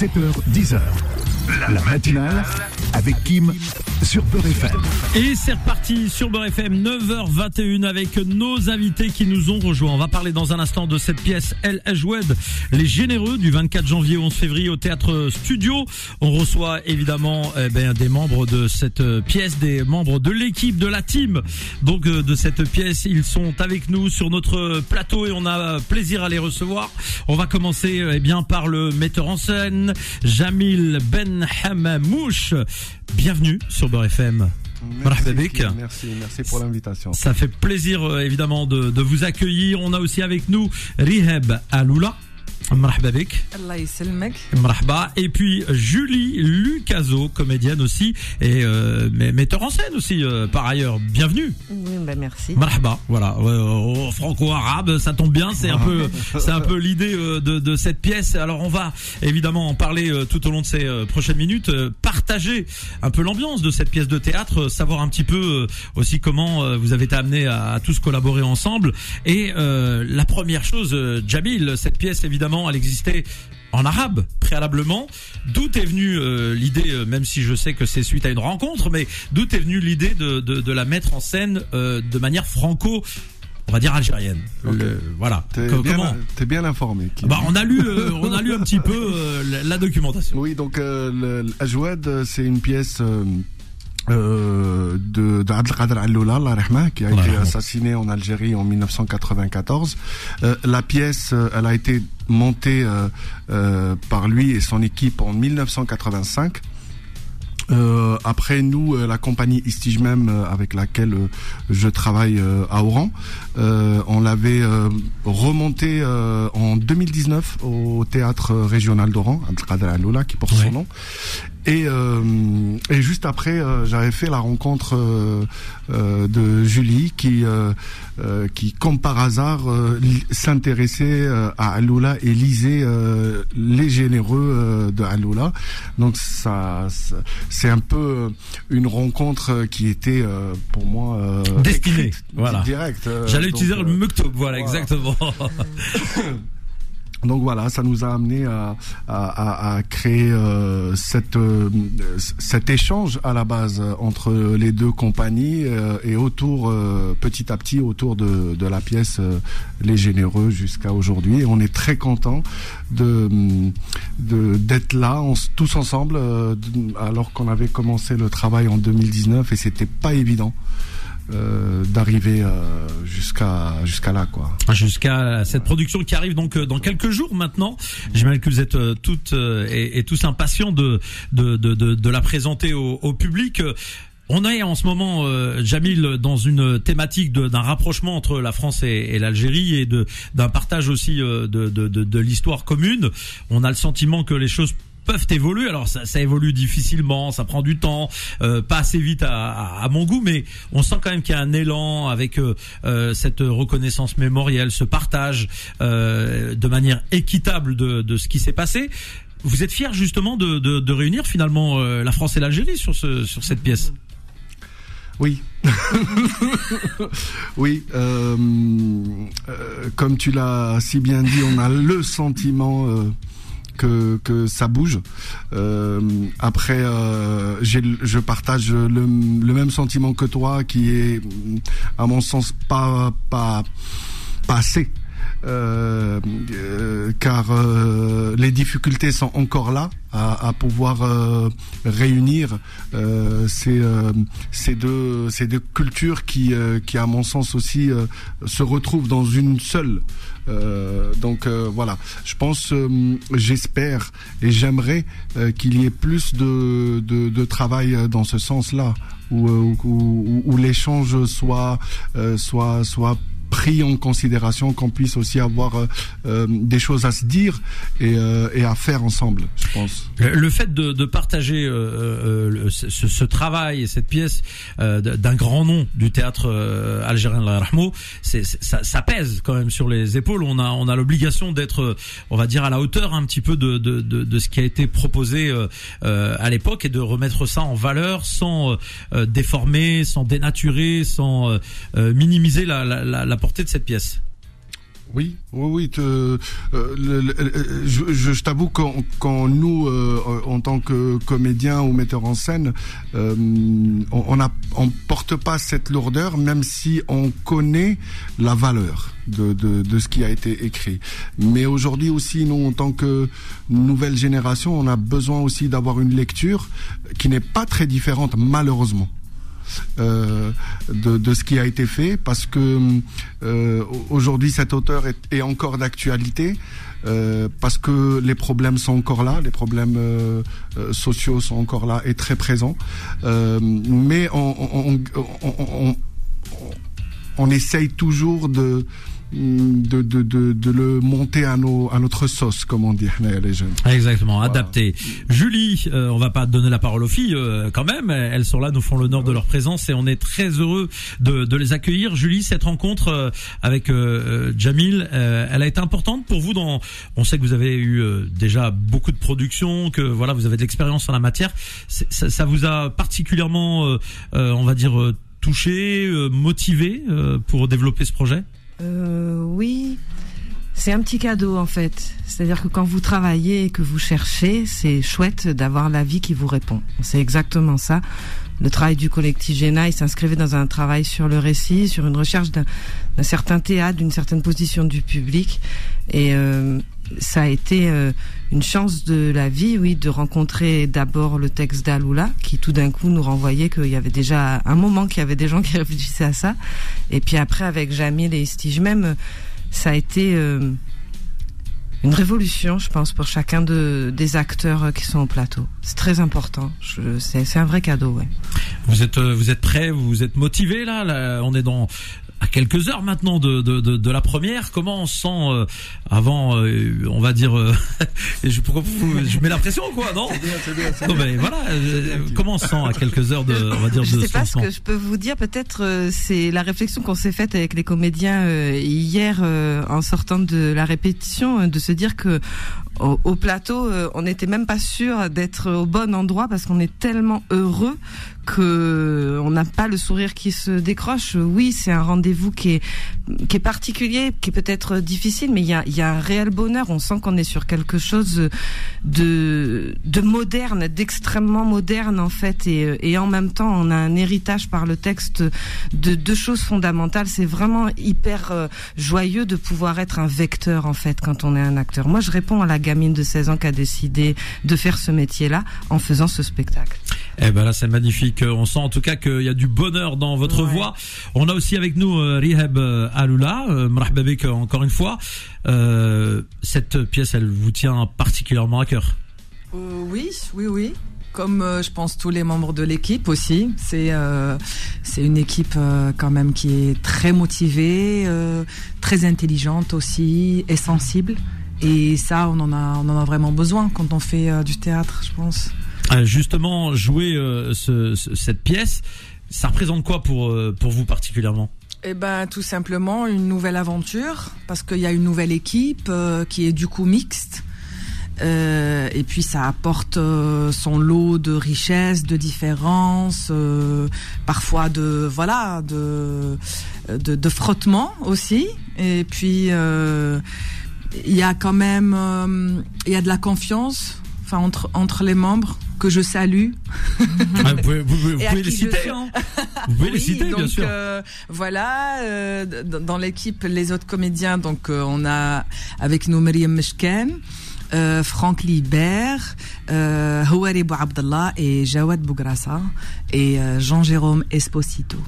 7h, 10h. La matinale avec Kim sur Beurre FM. Et c'est reparti sur Beurre FM 9h21 avec nos invités qui nous ont rejoints. On va parler dans un instant de cette pièce El Ajoued, Les Généreux du 24 janvier au 11 février au théâtre Studio. On reçoit évidemment eh ben, des membres de cette pièce, des membres de l'équipe, de la team donc euh, de cette pièce. Ils sont avec nous sur notre plateau et on a plaisir à les recevoir. On va commencer eh bien par le metteur en scène Jamil Ben Hamamouche. Bienvenue sur Beurre FM. Merci, merci, merci pour l'invitation. Ça fait plaisir euh, évidemment de, de vous accueillir. On a aussi avec nous Riheb Aloula. Marhaba Allah Et puis Julie Lucaso, comédienne aussi et euh, metteur en scène aussi euh, par ailleurs. Bienvenue. Oui, bah merci. Marhaba. Voilà, euh, euh, franco-arabe, ça tombe bien, c'est un peu c'est un peu l'idée euh, de, de, cette pièce. Alors on va évidemment en parler tout au long de ces prochaines minutes, partager un peu l'ambiance de cette pièce de théâtre, savoir un petit peu aussi comment vous avez été amené à, tous collaborer ensemble et la première chose Jabil, cette pièce évidemment elle existait en arabe préalablement. D'où est venue euh, l'idée, euh, même si je sais que c'est suite à une rencontre, mais d'où est venue l'idée de, de, de, la mettre en scène euh, de manière franco on va dire algérienne. Okay. Le, voilà. T'es bien, bien informé. Bah, on a lu, euh, on a lu un petit peu euh, la, la, documentation. Oui, donc euh, Ajouad, c'est une pièce. Euh, de d'Abdelkader Alloula, la Rahma, qui a été assassiné en Algérie en 1994. Euh, la pièce, elle a été montée euh, par lui et son équipe en 1985. Euh, après nous, euh, la compagnie Istige même avec laquelle euh, je travaille à Oran, on l'avait remonté en 2019 au théâtre régional d'Oran, Abdelkader Aloula, qui porte ouais. son nom. Et, euh, et juste après, euh, j'avais fait la rencontre euh, de Julie qui, qui comme par hasard, s'intéressait à Aloula et lisait Les Généreux de Aloula. Donc ça, ça c'est un peu une rencontre qui était pour moi destinée, voilà, direct. J'allais utiliser le muktob, voilà, voilà. exactement. Donc voilà, ça nous a amené à, à, à créer euh, cette, euh, cet échange à la base entre les deux compagnies euh, et autour, euh, petit à petit, autour de, de la pièce euh, Les Généreux jusqu'à aujourd'hui. Et on est très content de d'être là, tous ensemble, euh, alors qu'on avait commencé le travail en 2019 et c'était pas évident. Euh, d'arriver euh, jusqu'à jusqu'à là quoi. Jusqu'à cette production qui arrive donc dans quelques jours maintenant. J'imagine que vous êtes euh, toutes et, tous impatients de de, de de, la présenter au, au public. On est en ce moment, euh, Jamil, dans une thématique d'un rapprochement entre la France et, l'Algérie et d'un partage aussi euh, de, de, de l'histoire commune. On a le sentiment que les choses peuvent évoluer. Alors ça, évolue difficilement, ça prend du temps, euh, pas assez vite à, mon goût, mais on sent quand même qu'il y a un élan avec euh, euh, cette reconnaissance mémorielle, ce partage de manière équitable de, ce qui s'est passé. Vous êtes fiers justement de, réunir finalement la France et l'Algérie sur, ce, sur cette pièce? Oui. oui, comme tu l'as si bien dit, on a le sentiment que, ça bouge. Euh, après, euh, je partage le, le, même sentiment que toi, qui est, à mon sens, pas pas pas assez. Euh, euh, car euh, les difficultés sont encore là à, à pouvoir euh, réunir euh, ces, ces, deux, ces deux cultures qui, qui, à mon sens aussi, se retrouvent dans une seule. donc voilà, je pense, j'espère et j'aimerais qu'il y ait plus de, de, de, travail dans ce sens-là, où, où, où, où l'échange soit, soit, soit pris en considération, qu'on puisse aussi avoir euh, des choses à se dire et, euh, et, à faire ensemble, je pense. Le, fait de, de partager euh, ce, ce, travail et cette pièce d'un grand nom du théâtre algérien la Rahmo, c'est ça, ça, pèse quand même sur les épaules. On a on a l'obligation d'être, on va dire, à la hauteur un petit peu de, de, de, de ce qui a été proposé à l'époque et de remettre ça en valeur sans déformer, sans dénaturer, sans minimiser la, la, la portée de cette pièce Oui, oui, oui. euh, le- je t'avoue quand, quand nous, euh, en tant que comédiens ou metteurs en scène, euh, on a, on porte pas cette lourdeur, même si on connaît la valeur de, de, de ce qui a été écrit. Mais aujourd'hui aussi, nous, en tant que nouvelle génération, on a besoin aussi d'avoir une lecture qui n'est pas très différente, malheureusement euh, de, de ce qui a été fait parce que euh, aujourd'hui cet auteur est, est encore d'actualité euh, parce que les problèmes sont encore là, les problèmes euh, euh, sociaux sont encore là et très présents. Euh, mais on, on, on- on essaye toujours de de, de, de, de le monter à, nos, à notre sauce, comme on dit les jeunes. Exactement, adapté. Julie, euh, on va pas donner la parole aux filles euh, quand même. Elles sont là, nous font l'honneur de leur présence et on est très heureux de, de les accueillir. Julie, cette rencontre euh, avec euh, euh, Jamil, euh, elle a été importante pour vous. Dans, on sait que vous avez eu euh, déjà beaucoup de productions, que voilà, vous avez de l'expérience en la matière. Ça, ça vous a particulièrement, euh, euh, on va dire, touché, euh, motivé euh, pour développer ce projet? Euh, oui, c'est un petit cadeau en fait. C'est-à-dire que quand vous travaillez et que vous cherchez, c'est chouette d'avoir la vie qui vous répond. C'est exactement ça. Le travail du collectif Géna, il s'inscrivait dans un travail sur le récit, sur une recherche d'un certain théâtre, d'une certaine position du public. Et euh, ça a été euh, une chance de la vie, oui, de rencontrer d'abord le texte d'Aloula, qui tout d'un coup nous renvoyait qu'il y avait déjà un moment qu'il y avait des gens qui réfléchissaient à ça. Et puis après, avec Jamil et Stige même, ça a été euh, une révolution, je pense, pour chacun de, des acteurs qui sont au plateau. C'est très important. C'est un vrai cadeau, ouais. Vous êtes, euh, vous êtes prêts, vous êtes motivés là, là On est dans à quelques heures maintenant de, de, de, de la première. Comment on se sent euh, avant, euh, on va dire, euh, je, pourquoi je mets la pression quoi, non Non mais voilà, euh, comment on se sent à quelques heures de, on va dire, Je de sais pas ce que je peux vous dire. Peut-être euh, c'est la réflexion qu'on s'est faite avec les comédiens euh, hier euh, en sortant de la répétition, de se dire que au, au plateau, euh, on n'était même pas sûr d'être au bon endroit parce qu'on est tellement heureux que on n'a pas le sourire qui se décroche. Oui, c'est un rendez-vous qui est particulier, qui est peut-être difficile, mais il y a, un réel bonheur. On sent qu'on est sur quelque chose de de moderne, d'extrêmement moderne en fait, et, et en même temps, on a un héritage par le texte de deux choses fondamentales. C'est vraiment hyper euh, joyeux de pouvoir être un vecteur en fait quand on est un acteur. Moi, je réponds à la gamine de 16 ans qui a décidé de faire ce métier-là en faisant ce spectacle. Eh ben là c'est magnifique. On sent en tout cas qu'il y a du bonheur dans votre Ouais. voix. On a aussi avec nous euh, Rihab euh, Aloula, euh, euh, encore une fois. Euh, cette pièce, elle vous tient particulièrement à cœur. Euh, oui, oui, oui. Comme euh, je pense tous les membres de l'équipe aussi, c'est euh, c'est une équipe euh, quand même qui est très motivée, euh, très intelligente aussi, et sensible. Et ça, on en a, on en a vraiment besoin quand on fait euh, du théâtre, je pense. Euh, justement, jouer euh, ce- ce- cette pièce, ça représente quoi pour euh, pour vous particulièrement? Eh ben, tout simplement une nouvelle aventure, parce qu'il y a une nouvelle équipe euh, qui est du coup mixte. Euh, et puis ça apporte euh, son lot de richesses, de différences, euh, parfois de voilà, de de, de frottement aussi. Et puis euh, il y a quand même euh, il y a de la confiance, enfin entre entre les membres que je salue. Ah, Vous pouvez, vous vous pouvez les citer, Vous pouvez les citer, bien donc, sûr. euh, voilà, euh, dans l'équipe, les autres comédiens, donc euh, on a avec nous Myriam Meshken, Franck Libert, euh, Houari Abdallah et Jawad Bougrassa et Jean-Jérôme Esposito.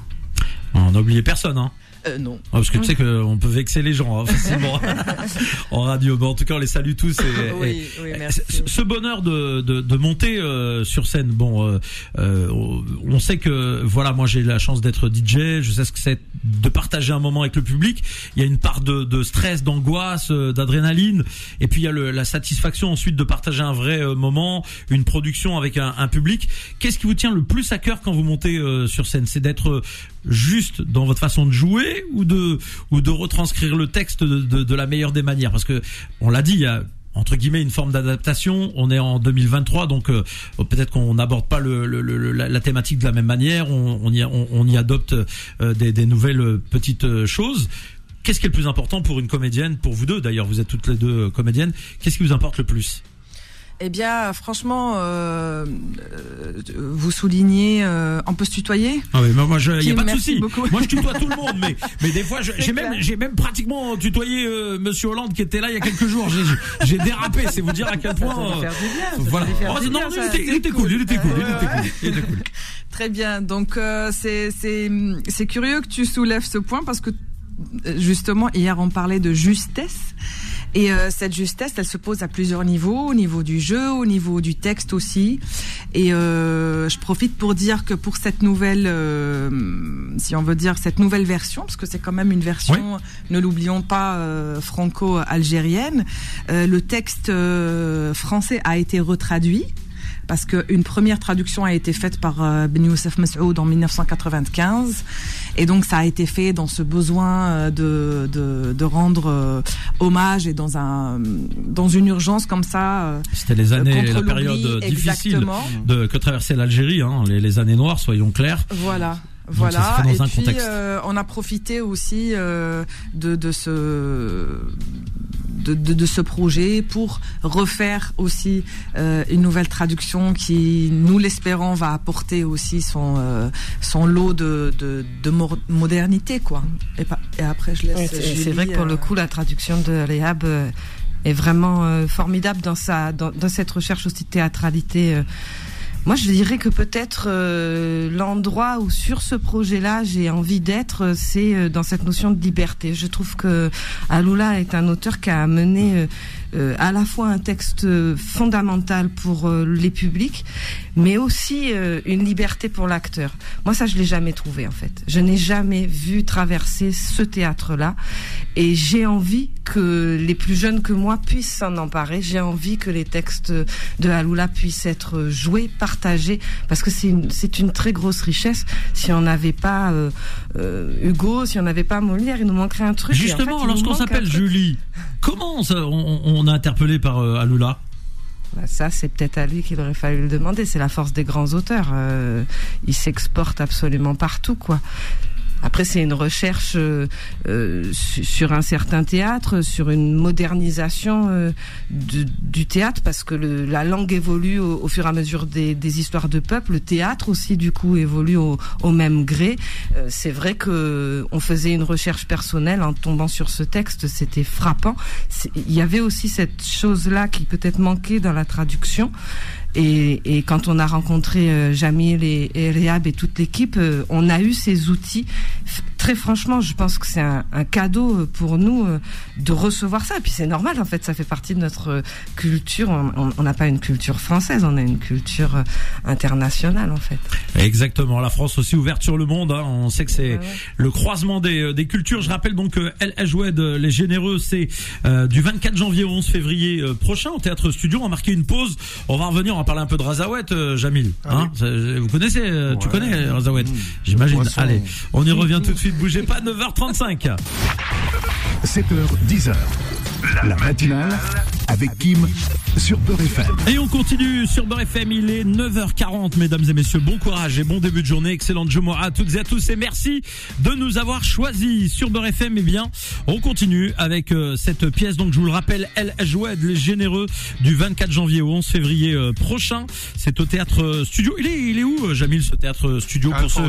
On n'a oublié personne, hein Euh, non. Ah, parce que tu sais qu'on peut vexer les gens hein, facilement en radio. Mais en tout cas, on les salue tous. Et, Oui, et- oui, merci. ce- bonheur de, de, de monter euh, sur scène, bon, euh, euh, on sait que voilà, moi j'ai la chance d'être DJ, je sais ce que c'est de partager un moment avec le public. Il y a une part de, de stress, d'angoisse, euh, d'adrénaline, et puis il y a le, la satisfaction ensuite de partager un vrai euh, moment, une production avec un, un public. Qu'est-ce qui vous tient le plus à cœur quand vous montez euh, sur scène? C'est d'être euh, juste dans votre façon de jouer ou de ou de retranscrire le texte de, de, de la meilleure des manières? Parce que on l'a dit, il y a entre guillemets une forme d'adaptation. On est en 2023, donc euh, peut-être qu'on n'aborde pas le, le- le- la, thématique de la même manière. On, on y, on, on y adopte euh, des, des nouvelles euh, petites euh, choses. Qu'est-ce qui est le plus important pour une comédienne, pour vous deux d'ailleurs, vous êtes toutes les deux comédiennes, qu'est-ce qui vous importe le plus? Eh bien, franchement, euh, euh, vous soulignez, euh, on peut se tutoyer Ah oui, mais moi, il n'y a pas de souci. Moi, je tutoie tout le monde, mais, mais des fois, j'ai même, j'ai même pratiquement tutoyé euh, Monsieur Hollande qui était là il y a quelques jours. J'ai- dérapé, c'est vous dire à quel point. Ça allait faire du bien, ça voilà. allait faire Oh, du non, bien, il ça, était, il c'est était cool, il était cool, il était cool. Très bien. Donc c'est c'est c'est curieux que tu soulèves ce point parce que justement hier on parlait de justesse et euh, cette justesse elle se pose à plusieurs niveaux au niveau du jeu au niveau du texte aussi. Et euh, je profite pour dire que pour cette nouvelle euh, si on veut dire cette nouvelle version parce que c'est quand même une version ne l'oublions pas euh, franco-algérienne euh, le texte euh, français a été retraduit parce qu'une première traduction a été faite par euh, Ben Youssef Massoud en 1995 et donc ça a été fait dans ce besoin euh, de, de, de rendre euh, hommage et dans un dans une urgence comme ça euh, C'était les années, la période difficile de, que traversait l'Algérie, hein, les, les années noires, soyons clairs. Voilà. Voilà. Et un puis contexte. euh, on a profité aussi euh, de, de ce de, de, de ce projet pour refaire aussi euh, une nouvelle traduction qui, nous l'espérons, va apporter aussi son euh, son lot de de, de mo- modernité quoi. Et, pas, et après je laisse. C'est vrai que pour euh, le coup, la traduction de Réhab euh, est vraiment euh, formidable dans sa dans, dans cette recherche aussi de théâtralité. Moi, je dirais que peut-être euh, l'endroit où sur ce projet-là j'ai envie d'être, euh, c'est euh, dans cette notion de liberté. Je trouve que Aloula est un auteur qui a amené euh, à la fois un texte fondamental pour euh, les publics, mais aussi euh, une liberté pour l'acteur. Moi, ça, je l'ai jamais trouvé en fait. Je n'ai jamais vu traverser ce théâtre-là, et j'ai envie que les plus jeunes que moi puissent s'en emparer. J'ai envie que les textes de Haloula puissent être joués, partagés, parce que c'est une, c'est une très grosse richesse. Si on n'avait pas Hugo, si on n'avait pas Molière, il nous manquerait un truc. Et en fait, Justement, lorsqu'on s'appelle. Julie, comment ça, on, on a interpellé par euh, Aloula Bah, ça, c'est peut-être à lui qu'il aurait fallu le demander. C'est la force des grands auteurs. Euh, ils s'exportent absolument partout, quoi. Après, c'est une recherche euh, euh, su- sur un certain théâtre, sur une modernisation euh, du, théâtre, parce que la langue évolue au, fur et à mesure des, histoires de peuple. Le théâtre aussi, du coup, évolue au, au même gré. C'est vrai que on faisait une recherche personnelle en tombant sur ce texte. C'était frappant. Il y avait aussi cette chose-là qui peut-être manquait dans la traduction. Et, quand on a rencontré euh, Jamil et, et et toute l'équipe, euh, on a eu ces outils. Très franchement, je pense que c'est un, un cadeau euh, pour nous euh, de recevoir ça. Et puis c'est normal, en fait, ça fait partie de notre euh, culture. On- On on n'a pas une culture française, on a une culture euh, internationale, en fait. Exactement, la France aussi ouverte sur le monde. hein. On sait que c'est Ouais, ouais. le croisement des, euh, des cultures. Je rappelle donc que El Ajoued, euh, les généreux, c'est euh, du 24 janvier au 11 février euh, prochain au Théâtre Studio. On va marquer une pause. On va revenir, on va parler un peu de Razawet, euh, Jamil. Hein Ça, vous connaissez, euh, tu Ouais. connais Razawet Mmh. J'imagine. Allez, on y revient tout de suite. Bougez pas, 9h35. 7h, 10h. La matinale avec Kim sur Beurre FM. Et on continue sur Beurre FM, il est 9h40 mesdames et messieurs, bon courage et bon début de journée, excellente journée à toutes et à tous. Et merci de nous avoir choisis sur Beurre FM, eh bien on continue avec euh, cette pièce, donc je vous le rappelle, El Joued, les généreux du 24 janvier au 11 février euh, prochain, c'est au théâtre euh, studio, il est, il est où Jamil ce théâtre studio pour ceux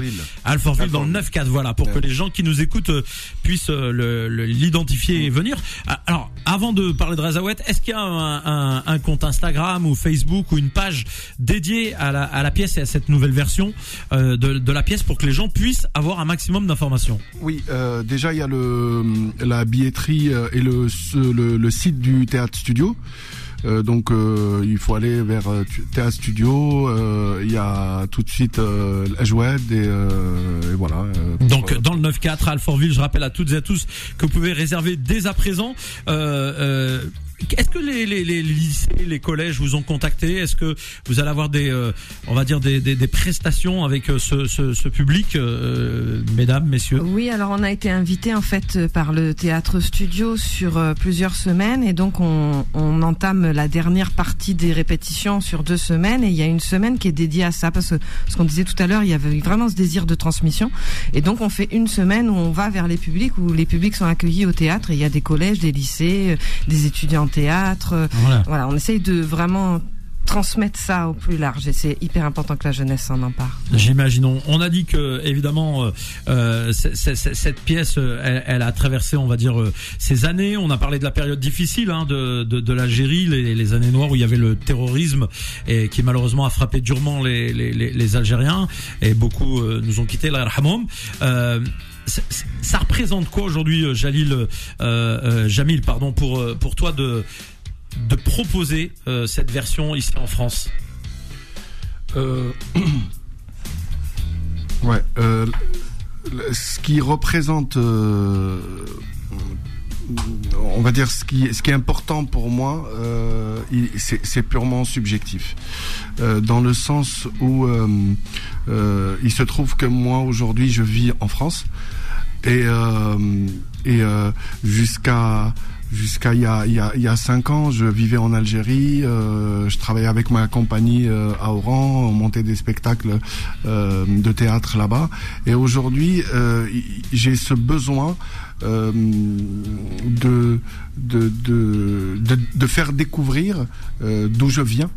Alfortville. Dans le Alfortville. 9-4, voilà, pour que les gens qui nous écoutent puissent le- le- l'identifier et venir. Ah, Alors, avant de parler de Razawet, est-ce qu'il y a un, un- un compte Instagram ou Facebook ou une page dédiée à la, à la pièce et à cette nouvelle version euh, de, de la pièce pour que les gens puissent avoir un maximum d'informations? Oui, euh, déjà il y a le la billetterie euh, et le le, le site du théâtre studio. Euh, donc euh, il faut aller vers euh, théâtre studio. euh, Il y a tout de suite euh, la Joued et, euh, et voilà. Donc dans le 9-4 à Alfortville, je rappelle à toutes et à tous que vous pouvez réserver dès à présent. Euh, euh, est-ce que les, les, les, lycées, les collèges vous ont contacté? Est-ce que vous allez avoir des, euh, on va dire des, des, des prestations avec euh, ce, ce, ce public, euh, mesdames, messieurs? Oui, alors on a été invité en fait par le théâtre studio sur plusieurs semaines et donc on, on entame la dernière partie des répétitions sur deux semaines et il y a une semaine qui est dédiée à ça parce que ce qu'on disait tout à l'heure, il y avait vraiment ce désir de transmission et donc on fait une semaine où on va vers les publics où les publics sont accueillis au théâtre et il y a des collèges, des lycées, des étudiants théâtre. Voilà. on essaye de vraiment transmettre ça au plus large et c'est hyper important que la jeunesse s'en empare. J'imagine. On a dit que évidemment euh, euh cette pièce, euh, elle, a traversé, on va dire, ces années. On a parlé de la période difficile hein, de, de, de l'Algérie, les, les, années noires où il y avait le terrorisme et qui malheureusement a frappé durement les, les, les Algériens et beaucoup nous ont quitté. La euh, ça représente quoi aujourd'hui, euh, Jalil, euh, euh, Jamil, pardon, pour pour toi de de proposer cette version ici en France? Ouais, ce qui représente, on va dire ce qui, est important pour moi, c'est purement subjectif, dans le sens où il se trouve que moi aujourd'hui je vis en France. Et, euh, et euh, jusqu'à jusqu'à il y a, cinq ans, je vivais en Algérie, euh, je travaillais avec ma compagnie euh, à Oran, on montait des spectacles euh, de théâtre là-bas. Et aujourd'hui, j'ai ce besoin de, faire découvrir d'où je viens,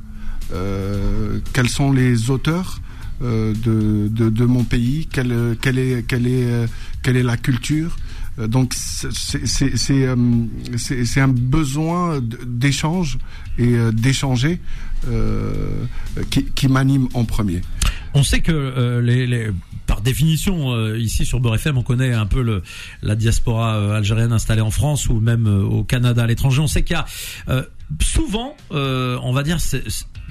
quels sont les auteurs de, mon pays, quelle est la culture. Euh, donc euh, c'est un besoin d'échange et euh, d'échanger qui, qui m'anime en premier. On sait que les, par définition, ici sur Beurre FM, on connaît un peu le, la diaspora algérienne installée en France ou même au Canada, à l'étranger. On sait qu'il y a souvent, on va dire,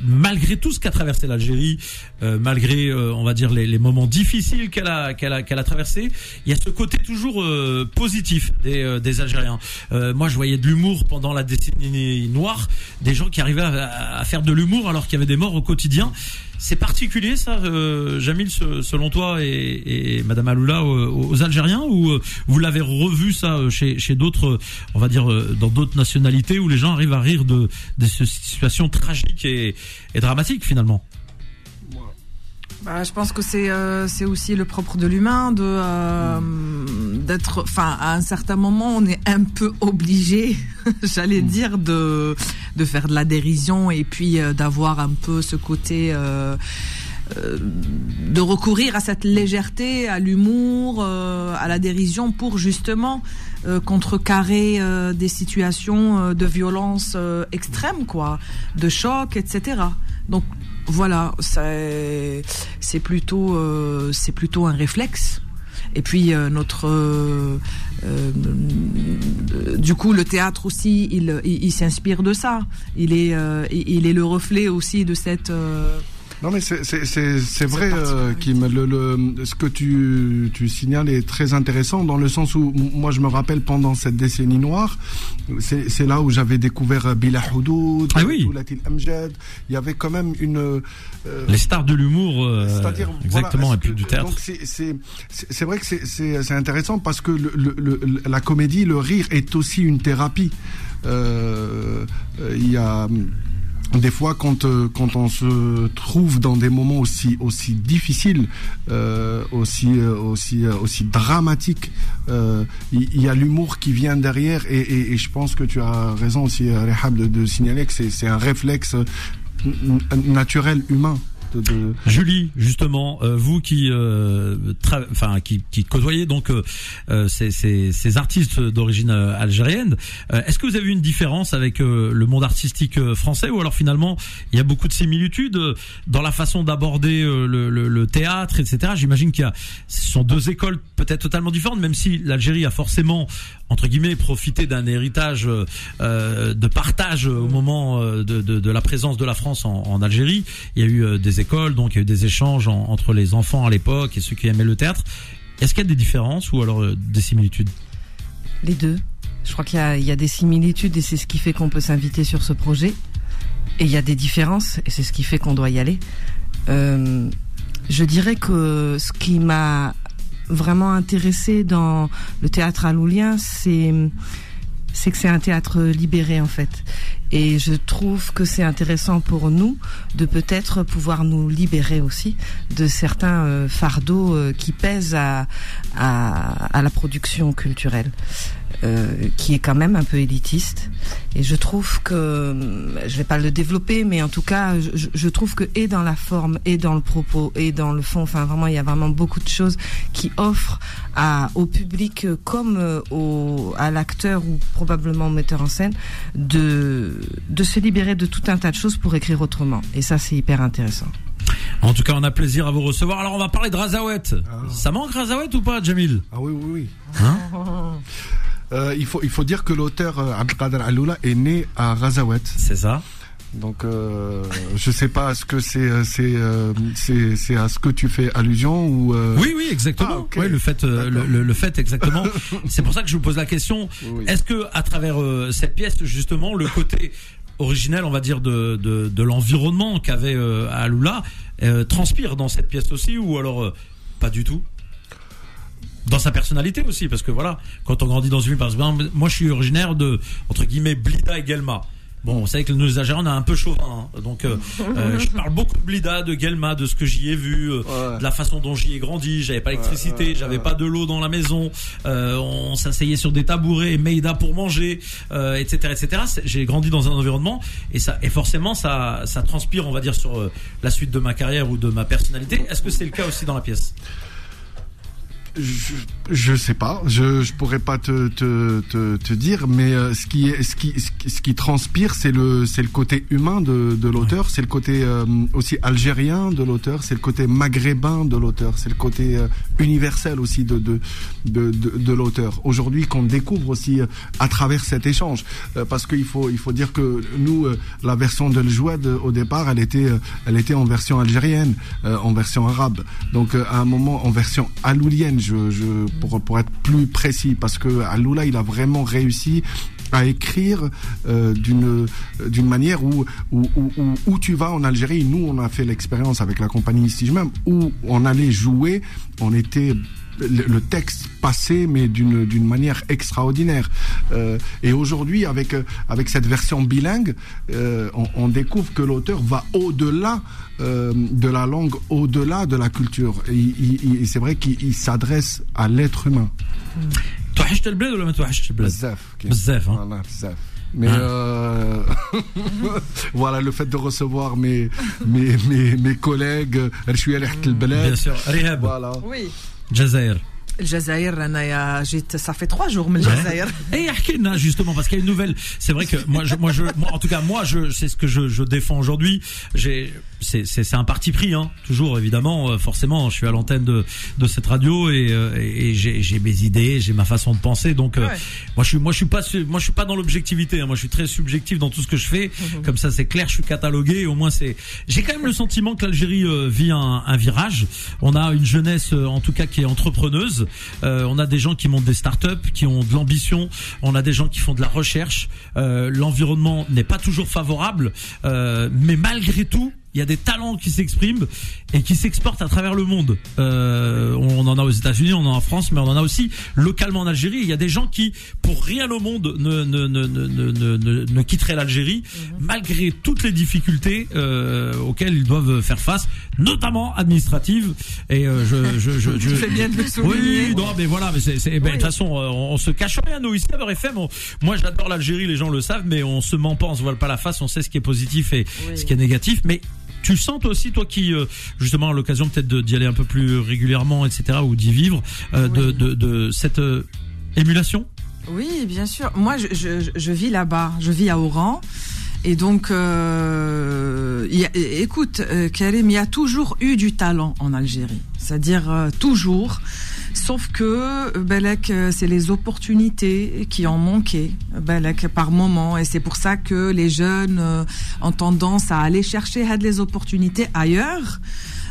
malgré tout ce qu'a traversé l'Algérie, euh, malgré, euh, on va dire, les, les moments difficiles qu'elle a, qu'elle a, qu'elle a traversé, il y a ce côté toujours euh, positif des, des Algériens. moi, je voyais de l'humour pendant la décennie noire, des gens qui arrivaient à, à faire de l'humour alors qu'il y avait des morts au quotidien. C'est particulier ça, euh, Jamil, selon toi et, et Madame Aloula aux, Algériens ou vous l'avez revu ça chez, chez d'autres, on va dire dans d'autres nationalités où les gens arrivent à rire de, de ces situations tragiques et, et dramatiques finalement bah, je pense que c'est euh, c'est aussi le propre de l'humain de euh, d'être enfin à un certain moment on est un peu obligé j'allais mm. dire de de faire de la dérision et puis euh, d'avoir un peu ce côté de recourir à cette légèreté, à l'humour, à la dérision pour justement contrecarrer des situations de violence extrême, quoi, de choc, etc. Donc voilà, c'est plutôt, euh, plutôt un réflexe. Et puis euh, notre, euh, du coup, le théâtre aussi, il, il, s'inspire de ça. Il est, il est le reflet aussi de cette non mais c'est vrai euh, Kim, le, le, ce que tu, tu signales est très intéressant dans le sens où moi je me rappelle pendant cette décennie noire, c'est là où j'avais découvert Bila Houdoud, ah oui. Amjad, il y avait quand même une... Euh, Les stars de l'humour, euh, exactement, et puis du théâtre. C'est vrai que c'est intéressant parce que le, le, la comédie, le rire est aussi une thérapie. Euh, il y a des fois quand euh, quand on se trouve dans des moments aussi aussi difficiles euh, aussi euh, aussi aussi dramatiques il y, a l'humour qui vient derrière et, et, et, je pense que tu as raison aussi Rehab de, de signaler que c'est un réflexe naturel humain Julie, justement, euh, vous qui, euh, enfin, qui, qui côtoyez donc euh, ces, ces, ces, artistes d'origine algérienne, est-ce que vous avez une différence avec le monde artistique français ou alors finalement il y a beaucoup de similitudes dans la façon d'aborder le, le, le, théâtre, etc. J'imagine qu'il y a, ce sont deux écoles peut-être totalement différentes, même si l'Algérie a forcément entre guillemets profité d'un héritage de partage au moment de, de, la présence de la France en, Algérie. Il y a eu des écoles, donc il y a eu des échanges entre les enfants à l'époque et ceux qui aimaient le théâtre. Est-ce qu'il y a des différences ou alors euh, des similitudes? Les deux. Je crois qu'il y a, des similitudes et c'est ce qui fait qu'on peut s'inviter sur ce projet. Et il y a des différences et c'est ce qui fait qu'on doit y aller. Euh, je dirais que ce qui m'a vraiment intéressé dans le théâtre aloulien, c'est c'est que c'est un théâtre libéré en fait. Et je trouve que c'est intéressant pour nous de peut-être pouvoir nous libérer aussi de certains euh, fardeaux euh, qui pèsent à, à, à la production culturelle. Euh, qui est quand même un peu élitiste. Et je trouve que, je vais pas le développer, mais en tout cas, je, je, trouve que et dans la forme, et dans le propos, et dans le fond, enfin vraiment, il y a vraiment beaucoup de choses qui offrent à, au public comme euh, au, à l'acteur ou probablement au metteur en scène de, de se libérer de tout un tas de choses pour écrire autrement. Et ça, c'est hyper intéressant. En tout cas, on a plaisir à vous recevoir. Alors, on va parler de Razawet. Ah. Ça manque Razawet ou pas, Jamil? Ah oui, oui, oui. Hein? euh, il, faut, il faut dire que l'auteur euh, Abdelkader Aloula est né à Razawet. C'est ça. Donc euh, je sais pas est-ce que c'est euh, c'est c'est à ce que tu fais allusion ou euh... Oui oui exactement. Ah, okay. Le fait le, le, le, fait exactement. c'est pour ça que je vous pose la question. Oui. Est-ce que à travers cette pièce justement le côté originel on va dire de de, de l'environnement qu'avait Aloula transpire dans cette pièce aussi ou alors pas du tout? Dans sa personnalité aussi, parce que voilà, quand on grandit dans une ville, par exemple, moi je suis originaire de, entre guillemets, Blida et Gelma. Bon, vous savez que nous, Algériens, on a un peu chauvin. Hein. Donc, euh, euh, je parle beaucoup de Blida, de Gelma, de ce que j'y ai vu, euh, ouais. de la façon dont j'y ai grandi. J'avais pas d'électricité, ouais, j'avais pas de l'eau dans la maison. Euh, on s'asseyait sur des tabourets, Meida pour manger, etc., etc. J'ai grandi dans un environnement et ça, et forcément, ça, ça transpire, on va dire, sur la suite de ma carrière ou de ma personnalité. Est-ce que c'est le cas aussi dans la pièce? Je, je sais pas, je je pourrais pas te te, te, te dire, mais euh, ce qui est ce qui ce qui transpire, c'est le c'est le côté humain de de l'auteur, ouais. c'est le côté euh, aussi algérien de l'auteur, c'est le côté maghrébin de l'auteur, c'est le côté euh, universel aussi de de de de, de l'auteur. Aujourd'hui, qu'on découvre aussi euh, à travers cet échange, euh, parce qu'il faut il faut dire que nous la version de Jouad au départ, elle était elle était en version algérienne, en version arabe, donc à un moment en version aloulienne je, pour, être plus précis, parce que Aloula, il a vraiment réussi à écrire euh, d'une d'une manière où où, où où tu vas en Algérie. Nous, on a fait l'expérience avec la compagnie Stijmem où on allait jouer, on était le, le texte passé mais d'une d'une manière extraordinaire euh, et aujourd'hui avec avec cette version bilingue euh, on, on, découvre que l'auteur va au-delà euh, de la langue au-delà de la culture et, et c'est vrai qu'il s'adresse à l'être humain توحشت البلاد ولا ما توحشتش البلاد؟ بزاف بزاف voilà, بزاف mais euh, voilà le fait de recevoir mes mes mes, mes collègues bien sûr Rihab voilà oui Jazair ça fait trois jours, Et Arkena, justement, parce qu'il y a une nouvelle. C'est vrai que moi, je, moi, je, moi, en tout cas, moi, je, c'est ce que je, je défends aujourd'hui. J'ai, c'est, c'est, un parti pris, hein. Toujours, évidemment, euh, forcément, je suis à l'antenne de, de cette radio et, euh, et, et j'ai, mes idées, j'ai ma façon de penser. Donc, euh, moi, je suis, moi, je suis pas, moi, je suis pas dans l'objectivité. Hein. Moi, je suis très subjectif dans tout ce que je fais. Mhm. Comme ça, c'est clair, je suis catalogué. Au moins, c'est. J'ai quand même le sentiment que l'Algérie euh, vit un, un virage. On a une jeunesse, en tout cas, qui est entrepreneuse euh, on a des gens qui montent des startups, qui ont de l'ambition. On a des gens qui font de la recherche. Euh, L'environnement n'est pas toujours favorable, euh, mais malgré tout, il y a des talents qui s'expriment et qui s'exportent à travers le monde. Euh, on en a aux États-Unis, on en a en France, mais on en a aussi localement en Algérie. Il y a des gens qui, pour rien au monde, ne, ne, ne, ne, ne, ne, quitteraient l'Algérie, mmh. malgré toutes les difficultés euh, auxquelles ils doivent faire face, notamment administratives. Et euh, je, je, je, je, tu fais bien de le souligner. Oui, non, mais voilà, mais c'est, c'est, ben, de toute façon, on, on, se cache rien. Nous ici à Beurre FM, on, moi j'adore l'Algérie, les gens le savent, mais on se ment pas, on se voile pas la face, on sait ce qui est positif et oui. ce qui est négatif, mais tu sens toi aussi, toi qui euh, justement l'occasion peut-être d'y aller un peu plus régulièrement, etc., ou d'y vivre, euh, oui. de, de, de, cette euh, émulation? Oui, bien sûr. Moi, je, je, je vis là-bas, je vis à Oran. Et donc, euh, y a, écoute, Karim, il y a toujours eu du talent en Algérie. C'est-à-dire toujours. Sauf que Belek, c'est les opportunités qui ont manqué, Belek, par moment. Et c'est pour ça que les jeunes euh, ont tendance à aller chercher les opportunités ailleurs.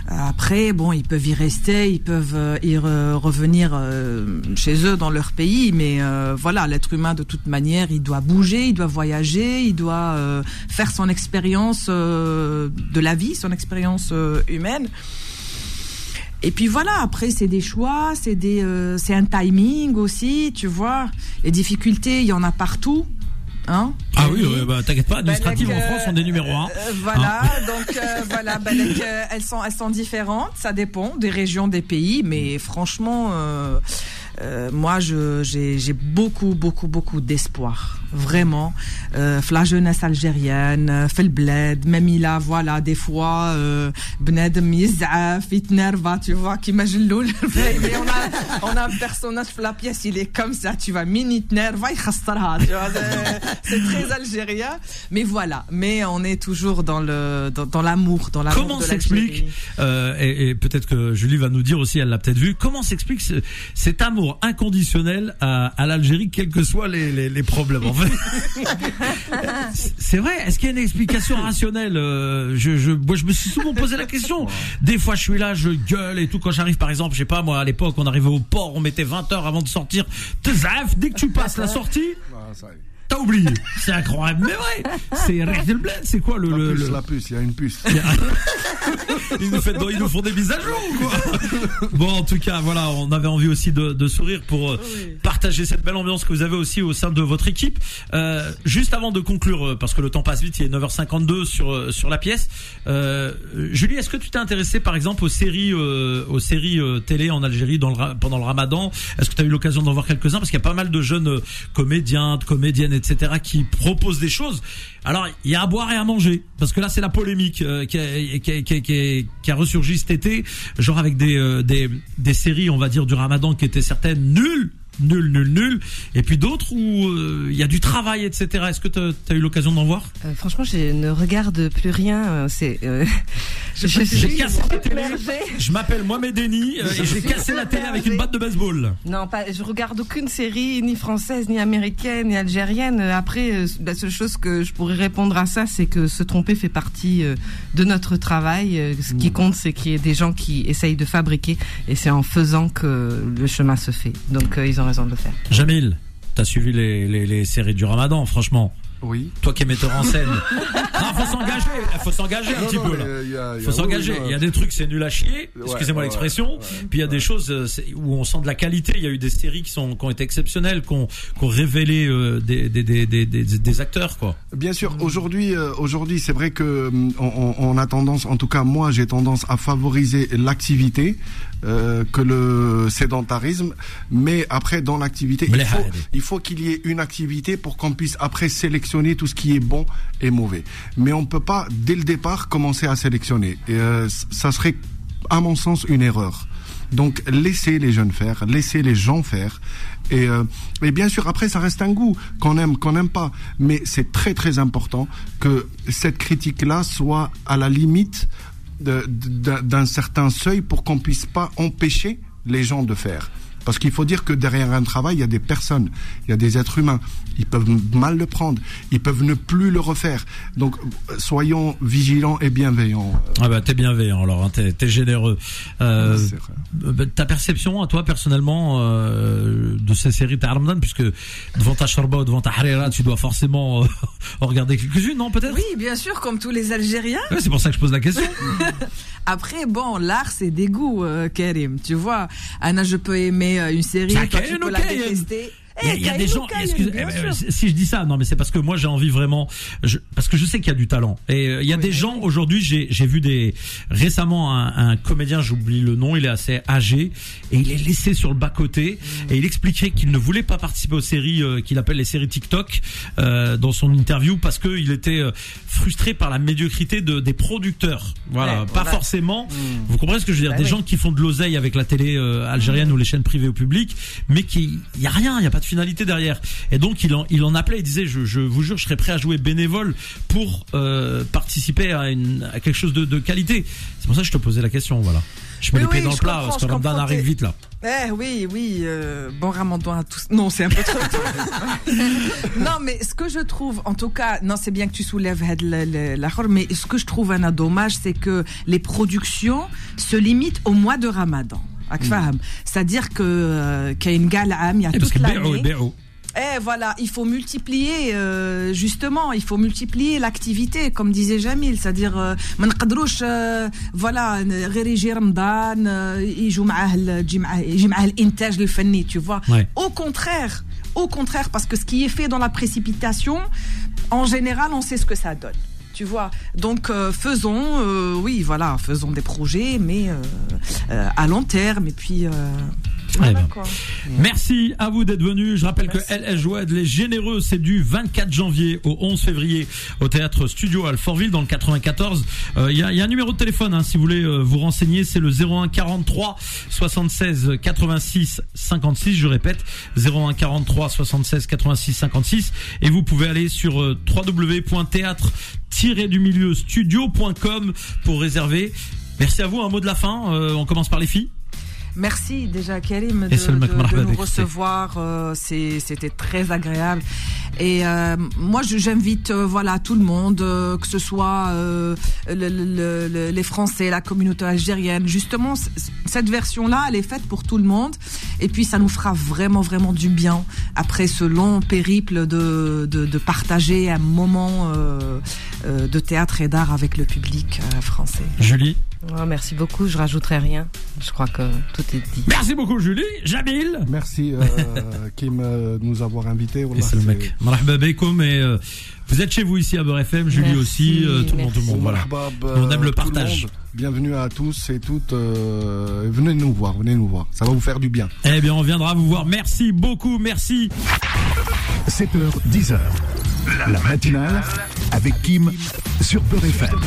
Après, bon, ils peuvent y rester, ils peuvent euh, y re- revenir euh, chez eux dans leur pays, mais euh, voilà, l'être humain de toute manière, il doit bouger, il doit voyager, il doit euh, faire son expérience euh, de la vie, son expérience euh, humaine. Et puis voilà, après c'est des choix, c'est des, euh, c'est un timing aussi, tu vois. Les difficultés, il y en a partout, hein. Ah oui, ouais, bah, t'inquiète pas, administrative Balek, en France, on est numéro un. euh, voilà, donc euh, voilà, Balek, euh, elles sont elles sont différentes, ça dépend des régions, des pays, mais franchement, euh, moi, j'ai beaucoup, beaucoup, beaucoup d'espoir. Vraiment. Euh, la jeunesse algérienne, euh, fait le bled, même il a, voilà, des fois, euh, Bnedem Yizaf, tu vois, qui m'ageloule. on a, on a un personnage, la pièce, il est comme ça, tu vois, Minit il. C'est très algérien. Mais voilà. Mais on est toujours dans le, dans, dans l'amour, dans. Comment s'explique, euh, et, peut-être que Julie va nous dire aussi, elle l'a peut-être vu, comment s'explique cet amour inconditionnel à, l'Algérie, quels que soient les, problèmes En fait, c'est vrai. Est-ce qu'il y a une explication rationnelle euh, je, moi, je me suis souvent posé la question. Des fois, je suis là, je gueule et tout. Quand j'arrive, par exemple, je sais pas moi, à l'époque, on arrivait au port, on mettait 20 heures avant de sortir. Tezaf, dès que tu passes la sortie. T'as oublié. C'est incroyable, mais vrai. C'est Bled, C'est quoi le, La le, puce, le- la puce, il y a une puce. ils nous, fait- ils nous font des mises à jour ou quoi Bon en tout cas voilà on avait envie aussi de, de sourire pour euh, partager cette belle ambiance que vous avez aussi au sein de votre équipe. Euh, juste avant de conclure euh, parce que le temps passe vite il est 9h52 sur euh, sur la pièce. Euh, Julie est-ce que tu t'es intéressé par exemple aux séries euh, aux séries euh, télé en Algérie dans le, ra- pendant le Ramadan? Est-ce que tu as eu l'occasion d'en voir quelques-uns? Parce qu'il y a pas mal de jeunes comédiens, de comédiennes etc qui proposent des choses. Alors il y a à boire et à manger parce que là c'est la polémique euh, qui, a, qui, ressurgi cet été, genre avec des, euh, des des séries on va dire du Ramadan qui étaient certaines nulles. Nul, nul, nul. Et puis d'autres où euh, il y a du travail, etc. Est-ce que tu as eu l'occasion d'en voir? Euh, franchement, je ne regarde plus rien. euh, C'est. euh, je J'ai suis cassé la télé. submergée. Je m'appelle Mohamed Denis euh, et j'ai cassé la télé avec une batte de baseball. Non, pas. Je regarde aucune série, ni française, ni américaine, ni algérienne. Après, euh, la seule chose que je pourrais répondre à ça, c'est que se tromper fait partie euh, de notre travail. Ce qui compte, c'est qu'il y ait des gens qui essayent de fabriquer, et c'est en faisant que le chemin se fait. Donc, euh, ils ont raison de le faire. Jamil, t'as suivi les, les, les séries du Ramadan, franchement. Oui. Toi qui es metteur en scène. Ah, faut s'engager, faut s'engager un Non, petit non, peu là. y a- Faut s'engager. oui, Il y a des trucs, c'est nul à chier. Ouais, Excusez-moi ouais, l'expression. ouais, Puis il y a des choses euh, où on sent de la qualité. Il y a eu des séries qui sont, qui ont été exceptionnelles, qui ont, qui ont révélé euh, des, des, des, des, des, des acteurs, quoi. Bien sûr, aujourd'hui, euh, aujourd'hui, c'est vrai que hum, on, on- on a tendance, en tout cas moi, j'ai tendance à favoriser l'activité euh, que le sédentarisme. Mais après, dans l'activité, il faut, hadi. il faut qu'il y ait une activité pour qu'on puisse après sélectionner tout ce qui est bon et mauvais. Mais on peut pas dès le départ commencer à sélectionner. Et, euh, ça serait, à mon sens, une erreur. Donc laissez les jeunes faire, laissez les gens faire. Et, euh, et bien sûr, après, ça reste un goût qu'on aime, qu'on n'aime pas. Mais c'est très très important que cette critique-là soit à la limite d'un certain seuil pour qu'on puisse pas empêcher les gens de faire. Parce qu'il faut dire que derrière un travail, il y a des personnes, il y a des êtres humains. Ils peuvent mal le prendre, ils peuvent ne plus le refaire. Donc, soyons vigilants et bienveillants. Ah bah t'es bienveillant alors, hein, t'es, t'es généreux. Euh, ta perception à toi personnellement euh, de ces séries de Ramadan, puisque devant ta Sharba ou devant ta Harira, tu dois forcément euh, en regarder quelques-unes, non peut-être? Oui, bien sûr, comme tous les Algériens. Ouais, C'est pour ça que je pose la question. Après, bon, l'art, c'est des goûts, euh, Karim. Tu vois, Anna, je peux aimer une série, Karim tu peux la détester. Il y a, Eh, il y a des gens. ou Karim, excuse- bien eh, si je dis ça, non, mais c'est parce que moi j'ai envie vraiment, je- parce que je sais qu'il y a du talent. Et euh, il y a Oui, des oui, gens aujourd'hui. J'ai j'ai vu des récemment un, un comédien, j'oublie le nom, il est assez âgé et il est laissé sur le bas côté Mm. et il expliquait qu'il ne voulait pas participer aux séries euh, qu'il appelle les séries TikTok euh, dans son interview parce que il était euh, frustré par la médiocrité de des producteurs. Voilà, Ouais, pas voilà. forcément. Vous comprenez ce que je veux dire? Bah Des oui. gens qui font de l'oseille avec la télé euh, algérienne ou les chaînes privées au public, mais qui il y a rien, il y a pas de de finalité derrière. Et donc il en, il en appelait, il disait, je, je vous jure, je serais prêt à jouer bénévole pour euh, participer à, une, à quelque chose de, de qualité. C'est pour ça que je te posais la question, voilà. Je mets les pieds dans le plat parce que Ramadan arrive vite là. Eh oui, oui, euh, bon ramadan à tous. Non, c'est un peu trop tôt. non, mais ce que je trouve, en tout cas, non, c'est bien que tu soulèves le- la mais ce que je trouve un dommage, c'est que les productions se limitent au mois de ramadan. راك فاهم C'est-à-dire que euh, كاين كاع العام, il y a Et parce toute que béo, l'année. béo. Eh voilà, il faut multiplier euh, justement, il faut multiplier l'activité comme disait Jamil, c'est-à-dire euh, ما نقدروش euh, voilà غير يجي رمضان euh, يجوا معاه ال- يجي معاه يجي معاه الانتاج الفني tu vois. Ouais. Au contraire, au contraire parce que ce qui est fait dans la précipitation en général, on sait ce que ça donne. Tu vois, donc euh, faisons, euh, oui, voilà, faisons des projets, mais euh, à long terme, et puis ben. quoi. Merci à vous d'être venus. Je rappelle Merci. que LS Joued, les généreux, c'est du 24 janvier au 11 février au théâtre Studio Alfortville dans le 94. Euh, Il y, a, y a un numéro de téléphone hein, si vous voulez euh, vous renseigner, c'est le 01 43 76 86 56. Je répète, 01 43 76 86 56. Et vous pouvez aller sur euh, www.théâtre du milieu studio.com pour réserver. Merci à vous. Un mot de la fin. Euh, on commence par les filles. Merci déjà Karim de, nous recevoir. euh, C'était très agréable. Et euh, moi, j'invite euh, voilà tout le monde, que ce soit le- le- le- les Français, la communauté algérienne. Justement, cette version-là, elle est faite pour tout le monde. Et puis, ça nous fera vraiment, vraiment du bien après ce long périple de, de, partager un moment de théâtre et d'art avec le public français. Julie. Ouais, merci beaucoup, je rajouterai rien. Je crois que tout est dit. Merci beaucoup Julie. Jamil. Merci euh, Kim euh, de nous avoir invités. C'est le mec. Et euh, vous êtes chez vous ici à Beurre FM, Julie Merci, aussi, euh, tout le monde, tout le monde. Voilà. On aime le partage. Bienvenue à tous et toutes. euh, venez nous voir, venez nous voir. Ça va vous faire du bien. Eh bien, on viendra vous voir. Merci beaucoup, merci. 7h, 10h. La matinale avec Kim sur Peur FM.